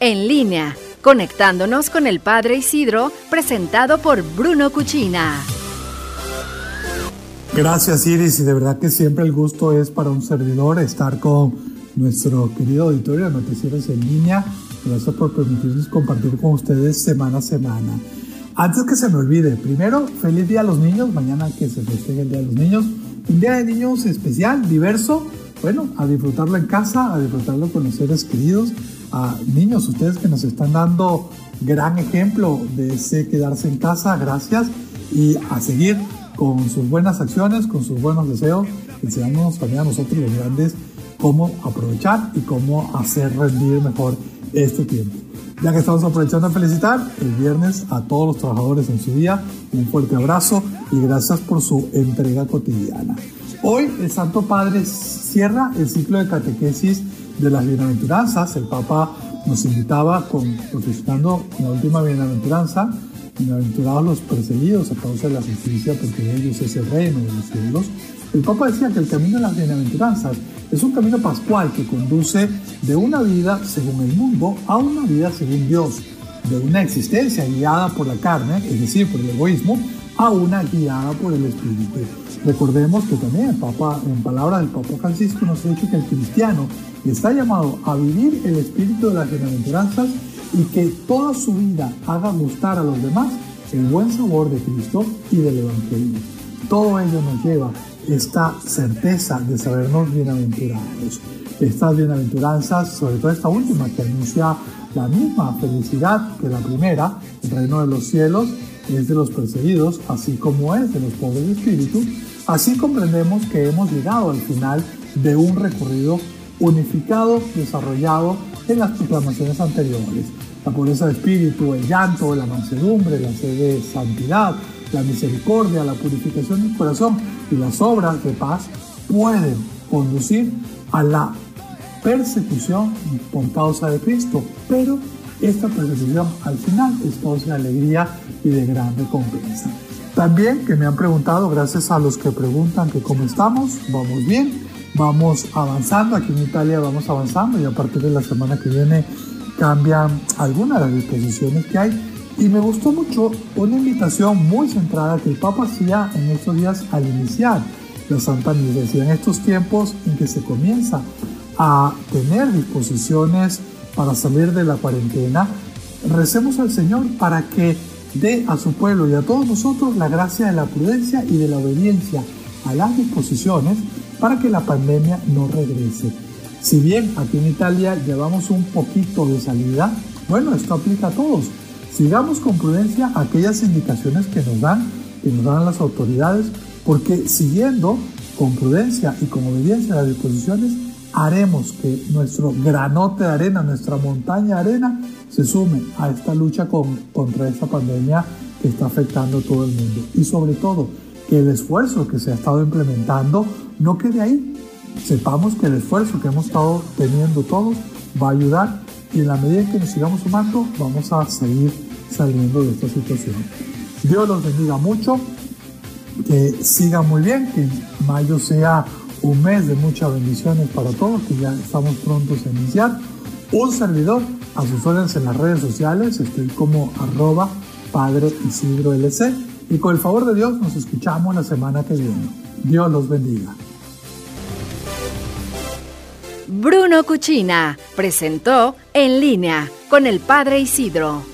en línea, conectándonos con el Padre Isidro, presentado por Bruno Cuchina. Gracias Iris y de verdad que siempre el gusto es para un servidor estar con nuestro querido auditorio de Noticieros en línea. Gracias por permitirnos compartir con ustedes semana a semana. Antes que se me olvide, primero, feliz día a los niños, mañana que se festeje el día de los niños. Un día de niños especial, diverso, bueno, a disfrutarlo en casa, a disfrutarlo con los seres queridos. A niños, ustedes que nos están dando gran ejemplo de ese quedarse en casa, gracias. Y a seguir con sus buenas acciones, con sus buenos deseos, enseñándonos también a nosotros los grandes cómo aprovechar y cómo hacer rendir mejor este tiempo. Ya que estamos aprovechando a felicitar el viernes a todos los trabajadores en su día, un fuerte abrazo y gracias por su entrega cotidiana. Hoy el Santo Padre cierra el ciclo de catequesis de las bienaventuranzas. El Papa nos invitaba con, profesando la última bienaventuranza, bienaventurados los perseguidos a causa de la justicia, porque ellos es el reino de los cielos. El Papa decía que el camino de las bienaventuranzas es un camino pascual que conduce de una vida según el mundo a una vida según Dios, de una existencia guiada por la carne, es decir, por el egoísmo, a una guiada por el Espíritu. Recordemos que también el Papa, en palabras del Papa Francisco, nos ha dicho que el cristiano está llamado a vivir el espíritu de las bienaventuranzas y que toda su vida haga gustar a los demás el buen sabor de Cristo y del Evangelio. Todo ello nos lleva esta certeza de sabernos bienaventurados. Estas bienaventuranzas, sobre todo esta última que anuncia la misma felicidad que la primera, el reino de los cielos, es de los perseguidos, así como es de los pobres de espíritu, Así comprendemos que hemos llegado al final de un recorrido unificado, desarrollado en las proclamaciones anteriores. La pobreza de espíritu, el llanto, la mansedumbre, la sed de santidad, la misericordia, la purificación del corazón y las obras de paz pueden conducir a la persecución por causa de Cristo, pero esta persecución al final es causa de alegría y de gran recompensa. También que me han preguntado, gracias a los que preguntan que cómo estamos, vamos bien, vamos avanzando, aquí en Italia vamos avanzando y a partir de la semana que viene cambian algunas de las disposiciones que hay. Y me gustó mucho una invitación muy centrada que el Papa hacía en estos días al iniciar la Santa Misa. En estos tiempos en que se comienza a tener disposiciones para salir de la cuarentena, recemos al Señor para que dé a su pueblo y a todos nosotros la gracia de la prudencia y de la obediencia a las disposiciones para que la pandemia no regrese. Si bien aquí en Italia llevamos un poquito de salida, bueno, esto aplica a todos. Sigamos con prudencia aquellas indicaciones que nos dan, que nos dan las autoridades, porque siguiendo con prudencia y con obediencia a las disposiciones, haremos que nuestro granote de arena, nuestra montaña de arena, se sume a esta lucha con, contra esta pandemia que está afectando a todo el mundo. Y sobre todo, que el esfuerzo que se ha estado implementando no quede ahí. Sepamos que el esfuerzo que hemos estado teniendo todos va a ayudar y en la medida en que nos sigamos sumando, vamos a seguir saliendo de esta situación. Dios los bendiga mucho, que siga muy bien, que mayo sea un mes de muchas bendiciones para todos, que ya estamos prontos a iniciar. Un servidor, a sus órdenes en las redes sociales, estoy como arroba Padre Isidro LC. Y con el favor de Dios nos escuchamos la semana que viene. Dios los bendiga. Bruno Cuchina presentó En línea con el Padre Isidro.